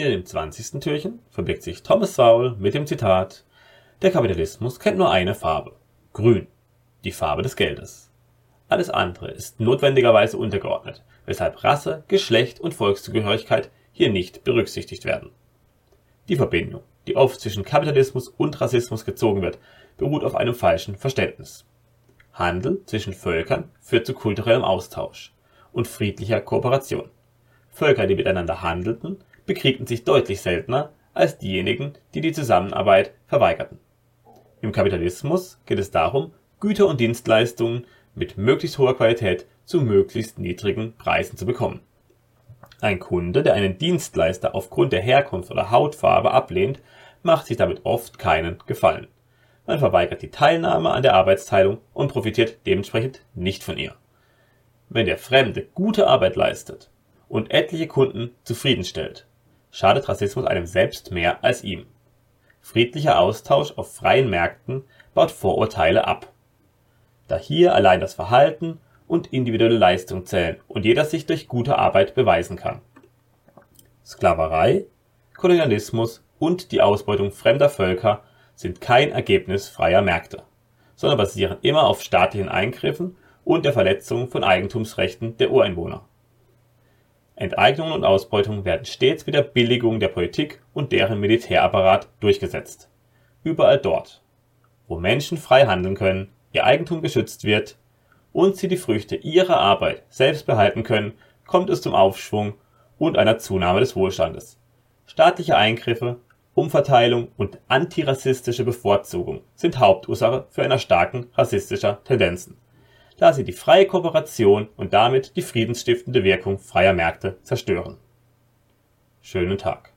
In dem 20. Türchen verbirgt sich Thomas Sowell mit dem Zitat Der Kapitalismus kennt nur eine Farbe: Grün, die Farbe des Geldes. Alles andere ist notwendigerweise untergeordnet, weshalb Rasse, Geschlecht und Volkszugehörigkeit hier nicht berücksichtigt werden. Die Verbindung, die oft zwischen Kapitalismus und Rassismus gezogen wird, beruht auf einem falschen Verständnis. Handel zwischen Völkern führt zu kulturellem Austausch und friedlicher Kooperation. Völker, die miteinander handelten, bekriegten sich deutlich seltener als diejenigen, die die Zusammenarbeit verweigerten. Im Kapitalismus geht es darum, Güter und Dienstleistungen mit möglichst hoher Qualität zu möglichst niedrigen Preisen zu bekommen. Ein Kunde, der einen Dienstleister aufgrund der Herkunft oder Hautfarbe ablehnt, macht sich damit oft keinen Gefallen. Man verweigert die Teilnahme an der Arbeitsteilung und profitiert dementsprechend nicht von ihr. Wenn der Fremde gute Arbeit leistet und etliche Kunden zufriedenstellt, schadet Rassismus einem selbst mehr als ihm. Friedlicher Austausch auf freien Märkten baut Vorurteile ab. Da hier allein das Verhalten und individuelle Leistung zählen und jeder sich durch gute Arbeit beweisen kann. Sklaverei, Kolonialismus und die Ausbeutung fremder Völker sind kein Ergebnis freier Märkte, sondern basieren immer auf staatlichen Eingriffen und der Verletzung von Eigentumsrechten der Ureinwohner. Enteignungen und Ausbeutung werden stets mit der Billigung der Politik und deren Militärapparat durchgesetzt. Überall dort, wo Menschen frei handeln können, ihr Eigentum geschützt wird und sie die Früchte ihrer Arbeit selbst behalten können, kommt es zum Aufschwung und einer Zunahme des Wohlstandes. Staatliche Eingriffe, Umverteilung und antirassistische Bevorzugung sind Hauptursache für einer starken rassistischer Tendenzen da sie die freie Kooperation und damit die friedensstiftende Wirkung freier Märkte zerstören. Schönen Tag